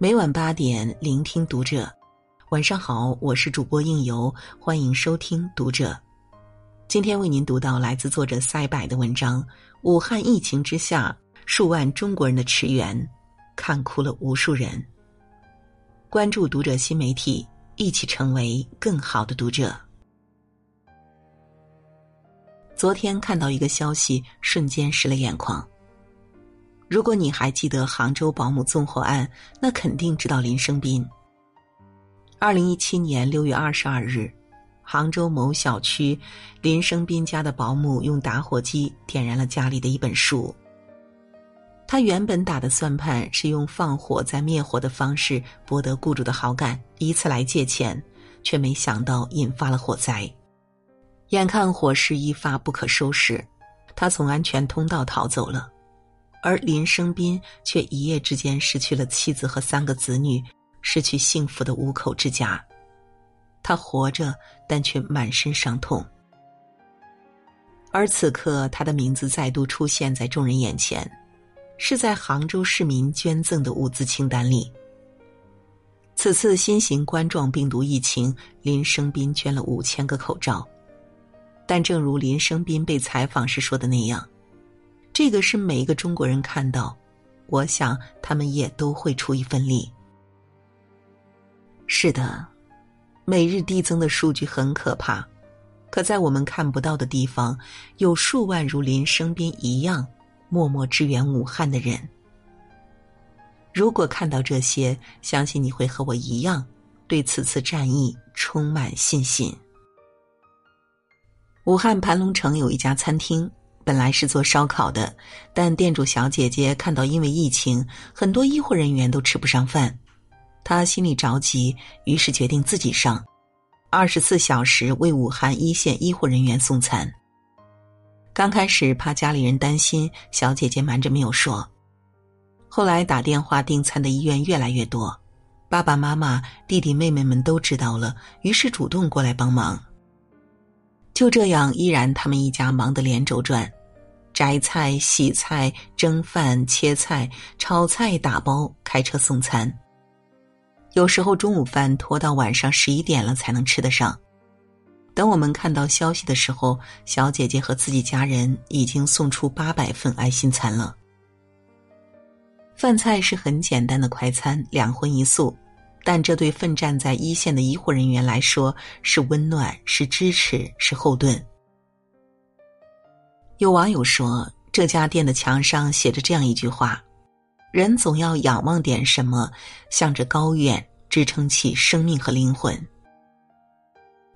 每晚八点，聆听读者。晚上好，我是主播应由，欢迎收听读者。今天为您读到来自作者塞柏的文章《武汉疫情之下，数万中国人的驰援》，看哭了无数人。关注读者新媒体，一起成为更好的读者。昨天看到一个消息，瞬间湿了眼眶。如果你还记得杭州保姆纵火案，那肯定知道林生斌。二零一七年六月二十二日，杭州某小区，林生斌家的保姆用打火机点燃了家里的一本书。他原本打的算盘是用放火再灭火的方式博得雇主的好感，以此来借钱，却没想到引发了火灾。眼看火势一发不可收拾，他从安全通道逃走了。而林生斌却一夜之间失去了妻子和三个子女，失去幸福的五口之家。他活着，但却满身伤痛。而此刻，他的名字再度出现在众人眼前，是在杭州市民捐赠的物资清单里。此次新型冠状病毒疫情，林生斌捐了五千个口罩，但正如林生斌被采访时说的那样。这个是每一个中国人看到，我想他们也都会出一份力。是的，每日递增的数据很可怕，可在我们看不到的地方，有数万如林生斌一样默默支援武汉的人。如果看到这些，相信你会和我一样，对此次战役充满信心。武汉盘龙城有一家餐厅。本来是做烧烤的，但店主小姐姐看到因为疫情，很多医护人员都吃不上饭，她心里着急，于是决定自己上，二十四小时为武汉一线医护人员送餐。刚开始怕家里人担心，小姐姐瞒着没有说，后来打电话订餐的医院越来越多，爸爸妈妈、弟弟妹妹们都知道了，于是主动过来帮忙。就这样，依然他们一家忙得连轴转。摘菜、洗菜、蒸饭、切菜、炒菜、打包、开车送餐。有时候中午饭拖到晚上十一点了才能吃得上。等我们看到消息的时候，小姐姐和自己家人已经送出八百份爱心餐了。饭菜是很简单的快餐，两荤一素，但这对奋战在一线的医护人员来说是温暖，是支持，是后盾。有网友说，这家店的墙上写着这样一句话：“人总要仰望点什么，向着高远，支撑起生命和灵魂。”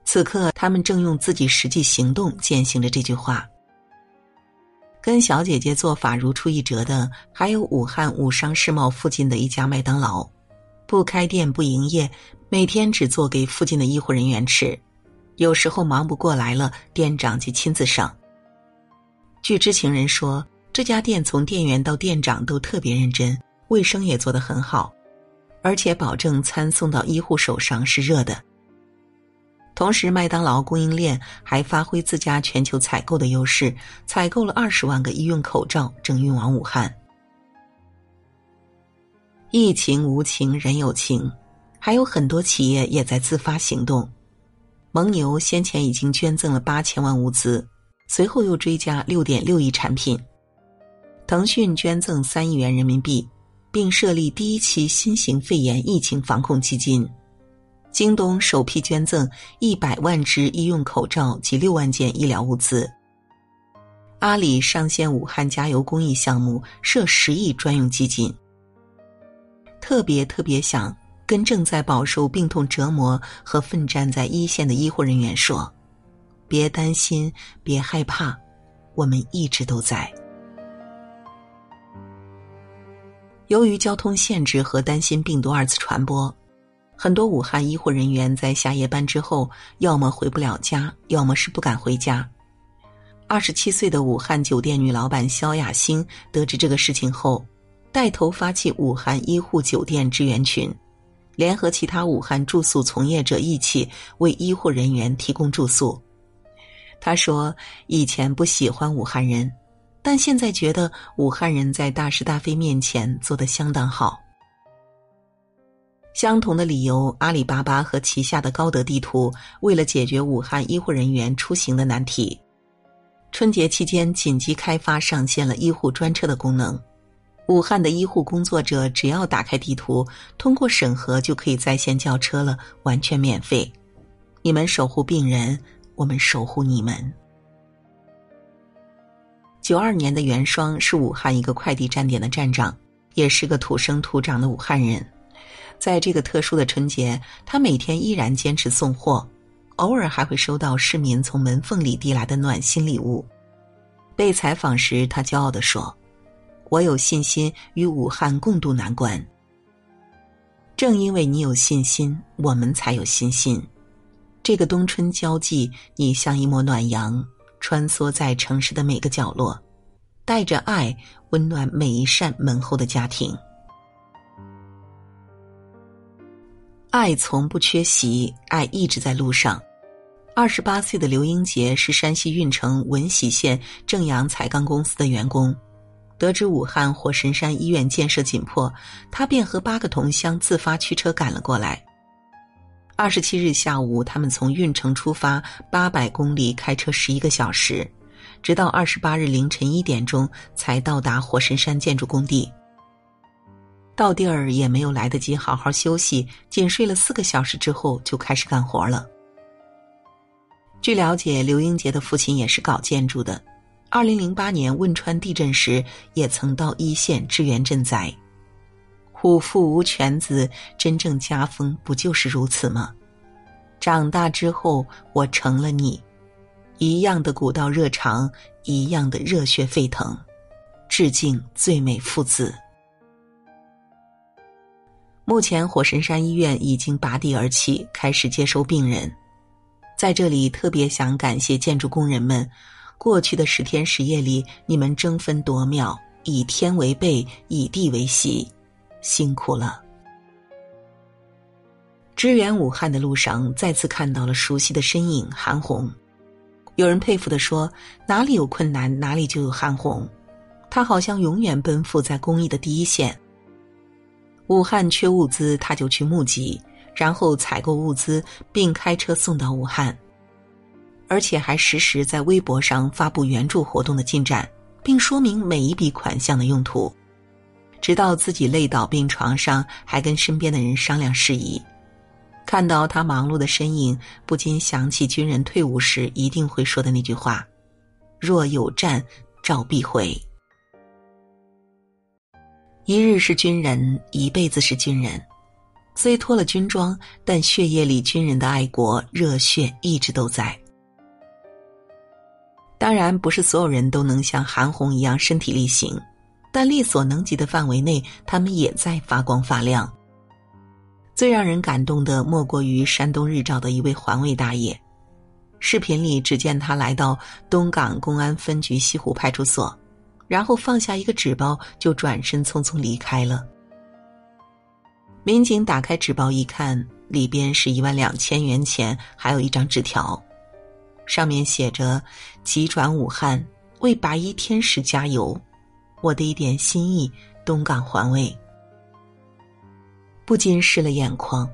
此刻，他们正用自己实际行动践行着这句话。跟小姐姐做法如出一辙的，还有武汉武商世贸附近的一家麦当劳，不开店不营业，每天只做给附近的医护人员吃，有时候忙不过来了，店长就亲自上。据知情人说，这家店从店员到店长都特别认真，卫生也做得很好，而且保证餐送到医护手上是热的。同时，麦当劳供应链还发挥自家全球采购的优势，采购了二十万个医用口罩，正运往武汉。疫情无情，人有情，还有很多企业也在自发行动。蒙牛先前已经捐赠了八千万物资。随后又追加六点六亿产品，腾讯捐赠三亿元人民币，并设立第一期新型肺炎疫情防控基金。京东首批捐赠一百万只医用口罩及六万件医疗物资。阿里上线武汉加油公益项目，设十亿专用基金。特别特别想跟正在饱受病痛折磨和奋战在一线的医护人员说。别担心，别害怕，我们一直都在。由于交通限制和担心病毒二次传播，很多武汉医护人员在下夜班之后，要么回不了家，要么是不敢回家。二十七岁的武汉酒店女老板肖亚欣得知这个事情后，带头发起武汉医护酒店支援群，联合其他武汉住宿从业者一起为医护人员提供住宿。他说：“以前不喜欢武汉人，但现在觉得武汉人在大是大非面前做得相当好。”相同的理由，阿里巴巴和旗下的高德地图为了解决武汉医护人员出行的难题，春节期间紧急开发上线了医护专车的功能。武汉的医护工作者只要打开地图，通过审核就可以在线叫车了，完全免费。你们守护病人，我们守护你们。九二年的袁双是武汉一个快递站点的站长，也是个土生土长的武汉人。在这个特殊的春节，他每天依然坚持送货，偶尔还会收到市民从门缝里递来的暖心礼物。被采访时，他骄傲地说：“我有信心与武汉共度难关。正因为你有信心，我们才有信心。这个冬春交际，你像一抹暖阳，穿梭在城市的每个角落，带着爱，温暖每一扇门后的家庭。”爱从不缺席，爱一直在路上。二十八岁的刘英杰是山西运城闻喜县正阳彩钢公司的员工，得知武汉火神山医院建设紧迫，他便和八个同乡自发驱车赶了过来。二十七日下午，他们从运城出发，八百公里开车十一个小时，直到二十八日凌晨一点钟才到达火神山建筑工地。到地儿也没有来得及好好休息，仅睡了四个小时之后就开始干活了。据了解，刘英杰的父亲也是搞建筑的，二零零八年汶川地震时也曾到一线支援赈灾。虎父无犬子，真正家风不就是如此吗？长大之后，我成了你，一样的古道热肠，一样的热血沸腾，致敬最美父子。目前，火神山医院已经拔地而起，开始接收病人。在这里，特别想感谢建筑工人们，过去的十天十夜里，你们争分夺秒，以天为被，以地为席，辛苦了。支援武汉的路上，再次看到了熟悉的身影——韩红。有人佩服的说：“哪里有困难，哪里就有韩红。”他好像永远奔赴在公益的第一线。武汉缺物资，他就去募集，然后采购物资，并开车送到武汉，而且还实时在微博上发布援助活动的进展，并说明每一笔款项的用途，直到自己累倒病床上，还跟身边的人商量事宜。看到他忙碌的身影，不禁想起军人退伍时一定会说的那句话：“若有战，召必回。”一日是军人，一辈子是军人。虽脱了军装，但血液里军人的爱国热血一直都在。当然，不是所有人都能像韩红一样身体力行，但力所能及的范围内，他们也在发光发亮。最让人感动的，莫过于山东日照的一位环卫大爷。视频里，只见他来到东港公安分局西湖派出所。然后放下一个纸包，就转身匆匆离开了。民警打开纸包一看，里边是一万两千元钱，还有一张纸条，上面写着：“急转武汉，为白衣天使加油，我的一点心意，东港环卫。”不禁湿了眼眶。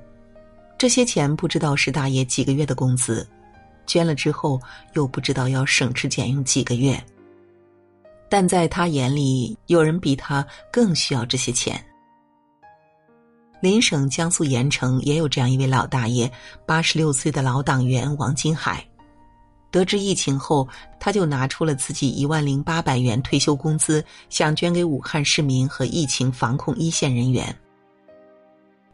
这些钱不知道是大爷几个月的工资，捐了之后又不知道要省吃俭用几个月。但在他眼里，有人比他更需要这些钱。邻省江苏盐城也有这样一位老大爷，八十六岁的老党员王金海。得知疫情后，他就拿出了自己一万零八百元退休工资，想捐给武汉市民和疫情防控一线人员。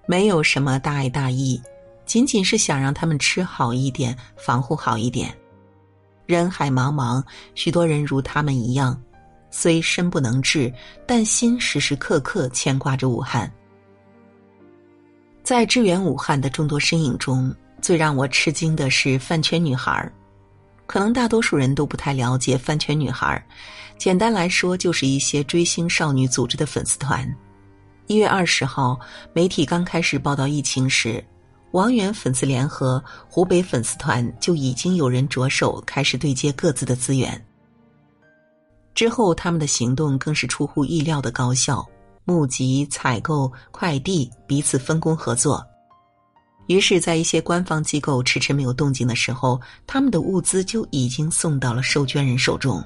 没有什么大爱大义，仅仅是想让他们吃好一点，防护好一点。人海茫茫，许多人如他们一样。虽身不能至，但心时时刻刻牵挂着武汉。在支援武汉的众多身影中，最让我吃惊的是饭圈女孩可能大多数人都不太了解饭圈女孩简单来说，就是一些追星少女组织的粉丝团。一月二十号，媒体刚开始报道疫情时，王源粉丝联合湖北粉丝团就已经有人着手开始对接各自的资源。之后，他们的行动更是出乎意料的高效。募集、采购、快递彼此分工合作。于是，在一些官方机构迟迟没有动静的时候，他们的物资就已经送到了受捐人手中。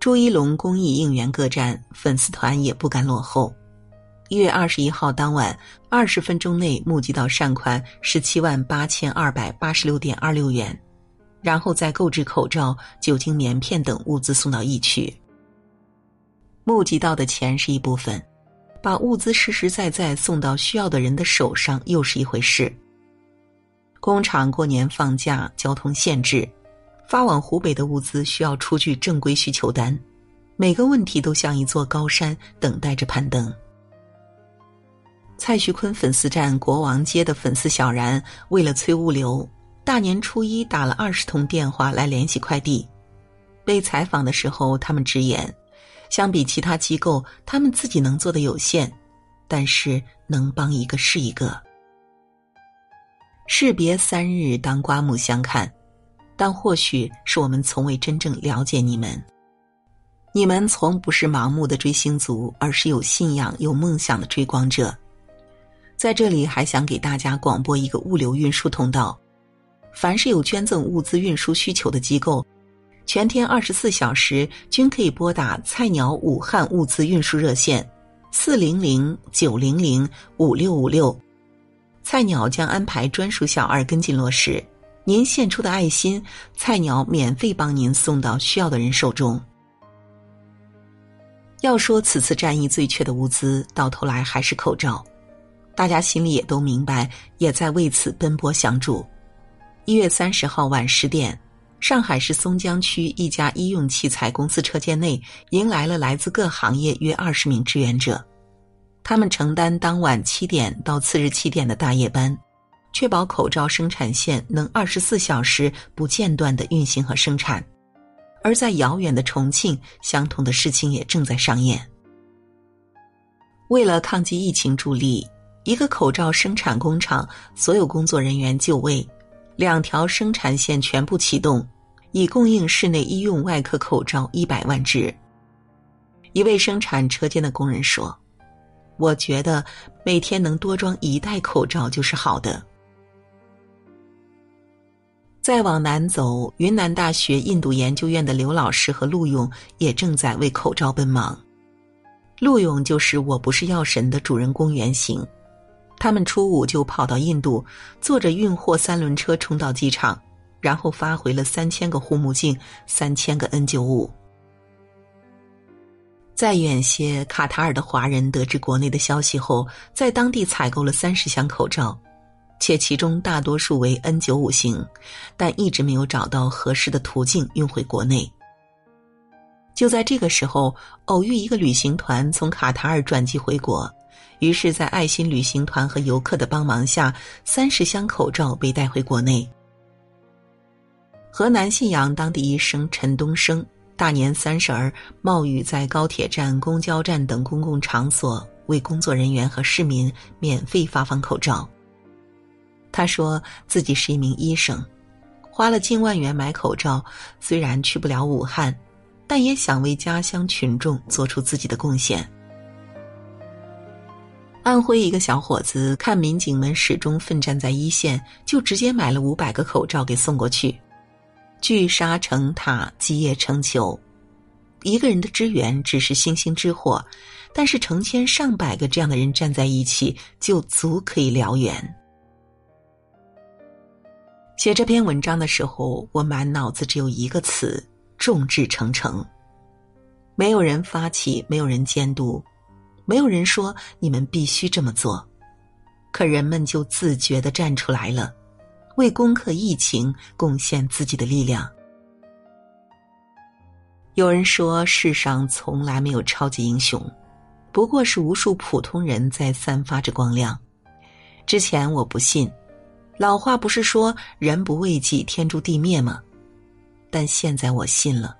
朱一龙公益应援各站，粉丝团也不甘落后。一月二十一号当晚，二十分钟内募集到善款十七万八千二百八十六点二六元，然后再购置口罩、酒精棉片等物资送到疫区。募集到的钱是一部分，把物资实实在在送到需要的人的手上又是一回事。工厂过年放假，交通限制，发往湖北的物资需要出具正规需求单，每个问题都像一座高山，等待着攀登。蔡徐坤粉丝站国王街的粉丝小然，为了催物流，大年初一打了二十通电话来联系快递。被采访的时候，他们直言，相比其他机构，他们自己能做的有限，但是能帮一个是一个。士别三日，当刮目相看，但或许是我们从未真正了解你们。你们从不是盲目的追星族，而是有信仰、有梦想的追光者。在这里还想给大家广播一个物流运输通道：凡是有捐赠物资运输需求的机构，全天二十四小时均可以拨打菜鸟武汉物资运输热线四零零九零零五六五六，菜鸟将安排专属小二跟进落实。您献出的爱心，菜鸟免费帮您送到需要的人手中。要说此次战役最缺的物资，到头来还是口罩。大家心里也都明白，也在为此奔波相助。一月三十号晚十点，上海市松江区一家医用器材公司车间内，迎来了来自各行业约二十名志愿者。他们承担当晚七点到次日七点的大夜班，确保口罩生产线能二十四小时不间断的运行和生产。而在遥远的重庆，相同的事情也正在上演。为了抗击疫情助力。一个口罩生产工厂所有工作人员就位，两条生产线全部启动，以供应室内医用外科口罩一百万只。一位生产车间的工人说：“我觉得每天能多装一袋口罩就是好的。”再往南走，云南大学印度研究院的刘老师和陆勇也正在为口罩奔忙。陆勇就是《我不是药神》的主人公原型。他们初五就跑到印度，坐着运货三轮车冲到机场，然后发回了三千个护目镜、三千个 N 九五。再远些，卡塔尔的华人得知国内的消息后，在当地采购了三十箱口罩，且其中大多数为 N 九五型，但一直没有找到合适的途径运回国内。就在这个时候，偶遇一个旅行团从卡塔尔转机回国。于是，在爱心旅行团和游客的帮忙下，三十箱口罩被带回国内。河南信阳当地医生陈东升，大年三十儿冒雨在高铁站、公交站等公共场所为工作人员和市民免费发放口罩。他说自己是一名医生，花了近万元买口罩，虽然去不了武汉，但也想为家乡群众做出自己的贡献。安徽一个小伙子看民警们始终奋战在一线，就直接买了五百个口罩给送过去。聚沙成塔，积业成裘。一个人的支援只是星星之火，但是成千上百个这样的人站在一起，就足可以燎原。写这篇文章的时候，我满脑子只有一个词：众志成城。没有人发起，没有人监督。没有人说你们必须这么做，可人们就自觉的站出来了，为攻克疫情贡献自己的力量。有人说世上从来没有超级英雄，不过是无数普通人在散发着光亮。之前我不信，老话不是说人不为己，天诛地灭吗？但现在我信了。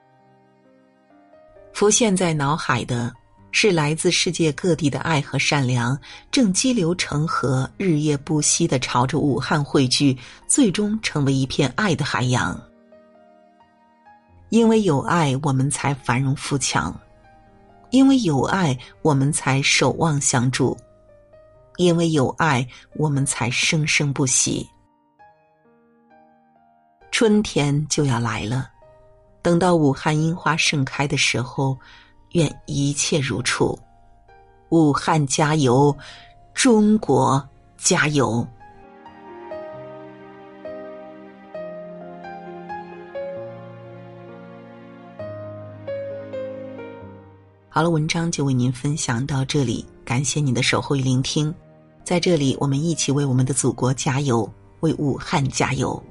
浮现在脑海的。是来自世界各地的爱和善良，正激流成河，日夜不息的朝着武汉汇聚，最终成为一片爱的海洋。因为有爱，我们才繁荣富强。因为有爱，我们才守望相助；因为有爱，我们才生生不息。春天就要来了，等到武汉樱花盛开的时候，愿一切如初。武汉加油，中国加油！好了，文章就为您分享到这里，感谢您的守候与聆听。在这里，我们一起为我们的祖国加油，为武汉加油。